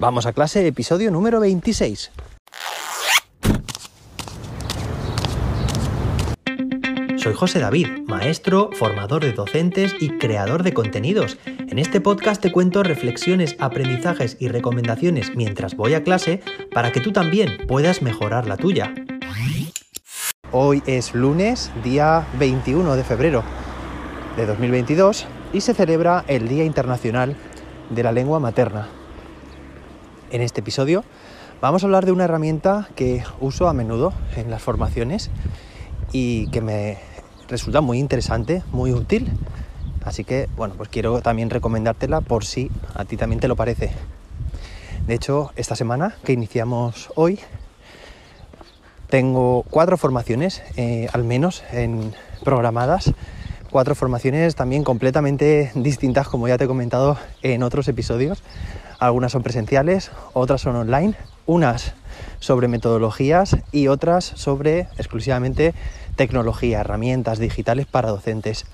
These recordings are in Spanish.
Vamos a clase, episodio número 26. Soy José David, maestro, formador de docentes y creador de contenidos. En este podcast te cuento reflexiones, aprendizajes y recomendaciones mientras voy a clase para que tú también puedas mejorar la tuya. Hoy es lunes, día 21 de febrero de 2022 y se celebra el Día Internacional de la Lengua Materna. En este episodio vamos a hablar de una herramienta que uso a menudo en las formaciones y que me resulta muy interesante, muy útil. Así que, bueno, pues quiero también recomendártela por si a ti también te lo parece. De hecho, esta semana que iniciamos hoy, tengo cuatro formaciones, eh, al menos, en, programadas. Cuatro formaciones también completamente distintas, como ya te he comentado en otros episodios. Algunas son presenciales, otras son online, unas sobre metodologías y otras sobre exclusivamente tecnología, herramientas digitales para docentes.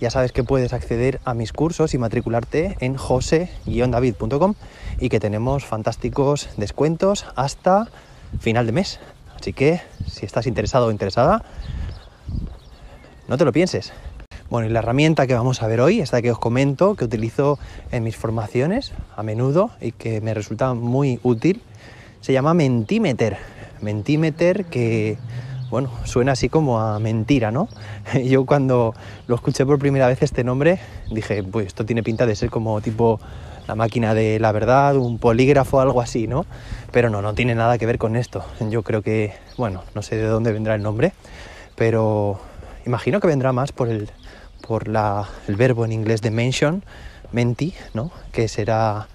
Ya sabes que puedes acceder a mis cursos y matricularte en jose-david.com y que tenemos fantásticos descuentos hasta final de mes. Así que si estás interesado o interesada, no te lo pienses. Bueno, y la herramienta que vamos a ver hoy, esta que os comento, que utilizo en mis formaciones a menudo y que me resulta muy útil, se llama Mentimeter. Mentimeter que bueno, suena así como a mentira, ¿no? Yo cuando lo escuché por primera vez este nombre dije, pues esto tiene pinta de ser como tipo la máquina de la verdad, un polígrafo, algo así, ¿no? Pero no, no tiene nada que ver con esto. Yo creo que, bueno, no sé de dónde vendrá el nombre, pero imagino que vendrá más por el, por el verbo en inglés de mention, menti, ¿no? Que será,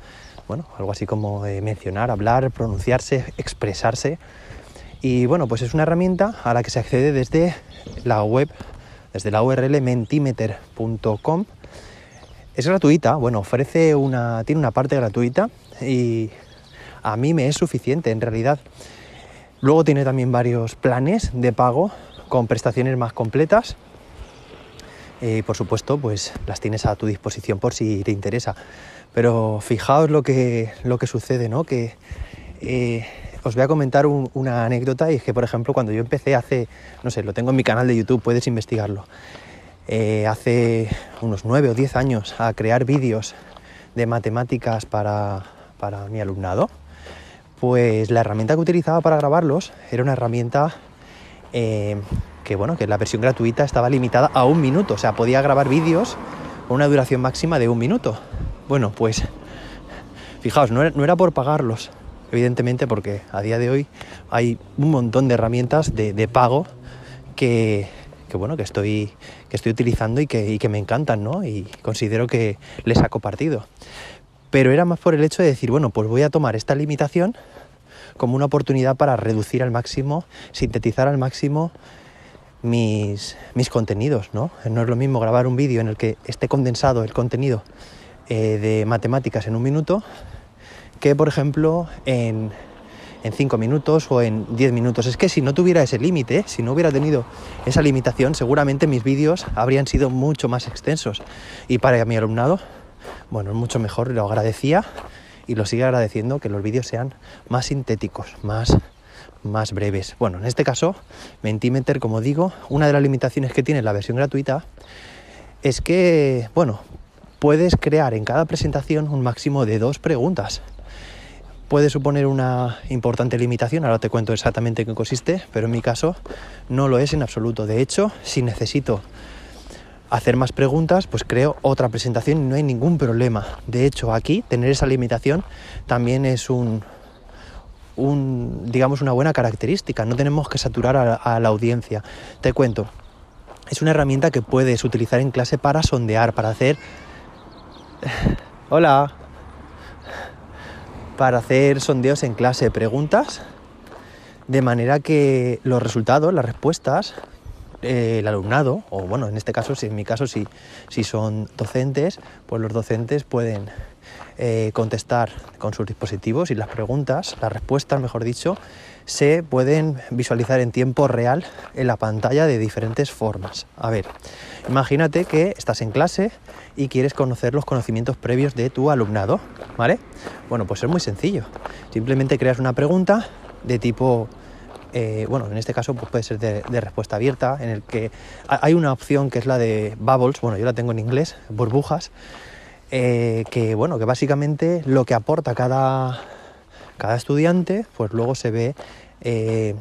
bueno, algo así como mencionar, hablar, pronunciarse, expresarse y bueno, pues es una herramienta a la que se accede desde la web, desde la URL mentimeter.com. Es gratuita, bueno, ofrece una, tiene una parte gratuita y a mí me es suficiente en realidad. Luego tiene también varios planes de pago con prestaciones más completas. Y por supuesto, pues las tienes a tu disposición por si te interesa. Pero fijaos lo que, lo que sucede, ¿no? Que eh, os voy a comentar una anécdota y es que, por ejemplo, cuando yo empecé hace, no sé, lo tengo en mi canal de YouTube, puedes investigarlo, eh, hace unos nueve o diez años a crear vídeos de matemáticas para, mi alumnado, pues la herramienta que utilizaba para grabarlos era una herramienta eh, que, bueno, que la versión gratuita estaba limitada a un minuto, o sea, podía grabar vídeos con una duración máxima de un minuto. Bueno, pues fijaos, no era por pagarlos, evidentemente porque a día de hoy hay un montón de herramientas de, pago que, bueno, que estoy, que estoy utilizando y que, que me encantan, ¿no? Y considero que les saco partido. Pero era más por el hecho de decir, bueno, pues voy a tomar esta limitación como una oportunidad para reducir al máximo, sintetizar al máximo mis, mis contenidos, ¿no? No es lo mismo grabar un vídeo en el que esté condensado el contenido eh, de matemáticas en un minuto que, por ejemplo, en, en 5 minutos o en 10 minutos. Es que si no tuviera ese límite, si no hubiera tenido esa limitación, seguramente mis vídeos habrían sido mucho más extensos. Y para mi alumnado, bueno, es mucho mejor, lo agradecía y lo sigue agradeciendo que los vídeos sean más sintéticos, más, más breves. Bueno, en este caso, Mentimeter, como digo, una de las limitaciones que tiene la versión gratuita es que, bueno, puedes crear en cada presentación un máximo de dos preguntas puede suponer una importante limitación, ahora te cuento exactamente en qué consiste, pero en mi caso no lo es en absoluto. De hecho, si necesito hacer más preguntas, pues creo otra presentación y no hay ningún problema. De hecho, aquí tener esa limitación también es un, digamos, una buena característica. No tenemos que saturar a, a la audiencia. Te cuento, es una herramienta que puedes utilizar en clase para sondear, para hacer... Hola para hacer sondeos en clase, preguntas, de manera que los resultados, las respuestas, eh, el alumnado, o bueno, en este caso, si en mi caso, si, si son docentes, pues los docentes pueden eh, contestar con sus dispositivos y las preguntas, las respuestas, mejor dicho, se pueden visualizar en tiempo real en la pantalla de diferentes formas. A ver, imagínate que estás en clase y quieres conocer los conocimientos previos de tu alumnado, ¿vale? Bueno, pues es muy sencillo. Simplemente creas una pregunta de tipo eh, bueno, en este caso pues puede ser de, respuesta abierta, en el que hay una opción que es la de bubbles, bueno, yo la tengo en inglés, burbujas, eh, que bueno, que básicamente lo que aporta cada, cada estudiante, pues luego se ve, eh,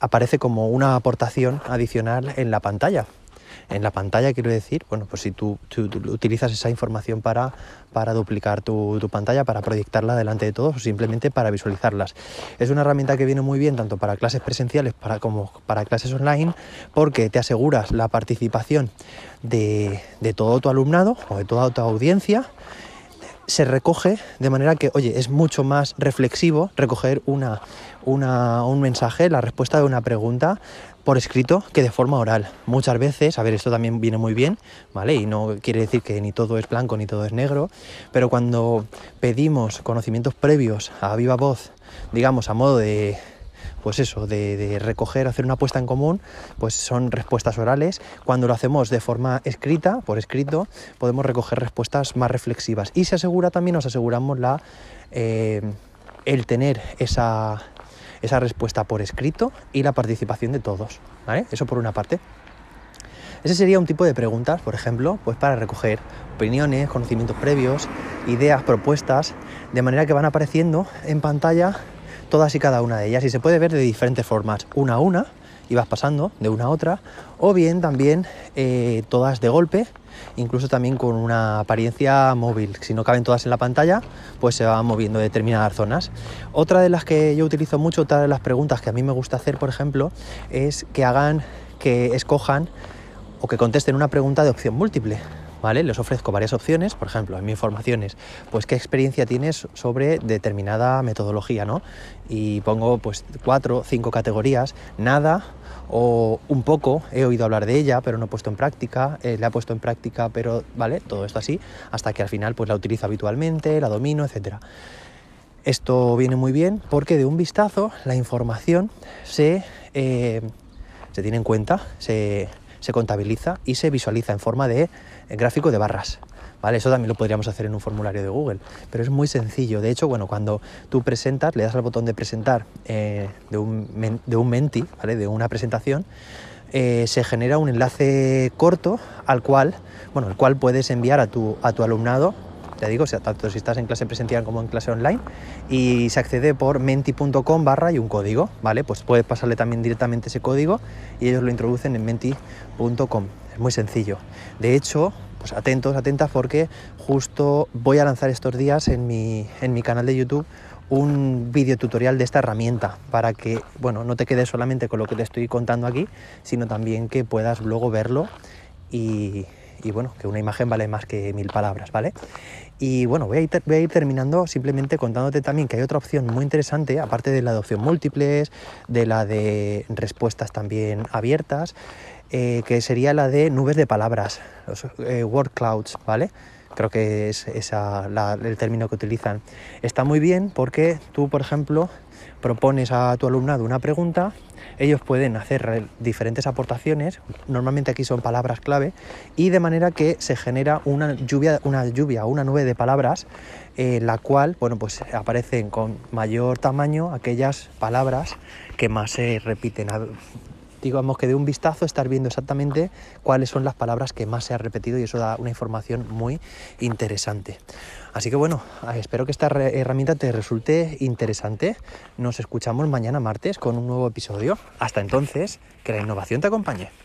aparece como una aportación adicional en la pantalla en la pantalla, quiero decir, bueno, pues si tú, utilizas esa información para, para duplicar tu, pantalla, para proyectarla delante de todos o simplemente para visualizarlas. Es una herramienta que viene muy bien tanto para clases presenciales como para clases online porque te aseguras la participación de, de todo tu alumnado o de toda tu audiencia se recoge de manera que, oye, es mucho más reflexivo recoger una, una, un mensaje, la respuesta de una pregunta, por escrito que de forma oral. Muchas veces, a ver, esto también viene muy bien, ¿vale? Y no quiere decir que ni todo es blanco ni todo es negro, pero cuando pedimos conocimientos previos a viva voz, digamos, a modo de, pues eso, de, recoger, hacer una apuesta en común, pues son respuestas orales. Cuando lo hacemos de forma escrita, por escrito, podemos recoger respuestas más reflexivas. Y se asegura también, nos aseguramos la, eh, el tener esa esa respuesta por escrito y la participación de todos. ¿vale? Eso por una parte. Ese sería un tipo de preguntas, por ejemplo, pues para recoger opiniones, conocimientos previos, ideas, propuestas, de manera que van apareciendo en pantalla todas y cada una de ellas y se puede ver de diferentes formas, una a una, y vas pasando de una a otra, o bien también eh, todas de golpe incluso también con una apariencia móvil. Si no caben todas en la pantalla, pues se van moviendo determinadas zonas. Otra de las que yo utilizo mucho, otra de las preguntas que a mí me gusta hacer, por ejemplo, es que hagan, que escojan o que contesten una pregunta de opción múltiple. ¿Vale? Les ofrezco varias opciones, por ejemplo, en mi información es, pues, ¿qué experiencia tienes sobre determinada metodología, ¿no? Y pongo, pues, cuatro, cinco categorías, nada, o un poco, he oído hablar de ella, pero no he puesto en práctica, eh, la he puesto en práctica, pero vale, todo esto así, hasta que al final pues la utilizo habitualmente, la domino, etc. Esto viene muy bien porque de un vistazo la información se, eh, se tiene en cuenta, se, se contabiliza y se visualiza en forma de gráfico de barras. ¿vale? Eso también lo podríamos hacer en un formulario de Google, pero es muy sencillo. De hecho, bueno, cuando tú presentas, le das al botón de presentar eh, de, un, de un menti, ¿vale? De una presentación, eh, se genera un enlace corto al cual, bueno, el cual puedes enviar a tu, a tu alumnado te digo, tanto si estás en clase presencial como en clase online, y se accede por menti.com barra y un código, ¿vale? Pues puedes pasarle también directamente ese código y ellos lo introducen en menti.com. Es muy sencillo. De hecho, pues atentos, atentas porque justo voy a lanzar estos días en mi, en mi canal de YouTube un vídeo tutorial de esta herramienta para que, bueno, no te quedes solamente con lo que te estoy contando aquí, sino también que puedas luego verlo y, y bueno, que una imagen vale más que mil palabras, ¿vale? Y bueno, voy a, ir, terminando simplemente contándote también que hay otra opción muy interesante, aparte de la de opción múltiples, de la de respuestas también abiertas, eh, que sería la de nubes de palabras, los eh, word clouds, ¿vale? Creo que es el término que utilizan. Está muy bien porque tú, por ejemplo, propones a tu alumnado una pregunta, ellos pueden hacer diferentes aportaciones, normalmente aquí son palabras clave, y de manera que se genera una lluvia, una lluvia, una nube de palabras, en la cual, bueno, pues aparecen con mayor tamaño aquellas palabras que más se repiten digamos que de un vistazo estar viendo exactamente cuáles son las palabras que más se ha repetido y eso da una información muy interesante. Así que bueno, espero que esta herramienta te resulte interesante. Nos escuchamos mañana martes con un nuevo episodio. Hasta entonces, que la innovación te acompañe.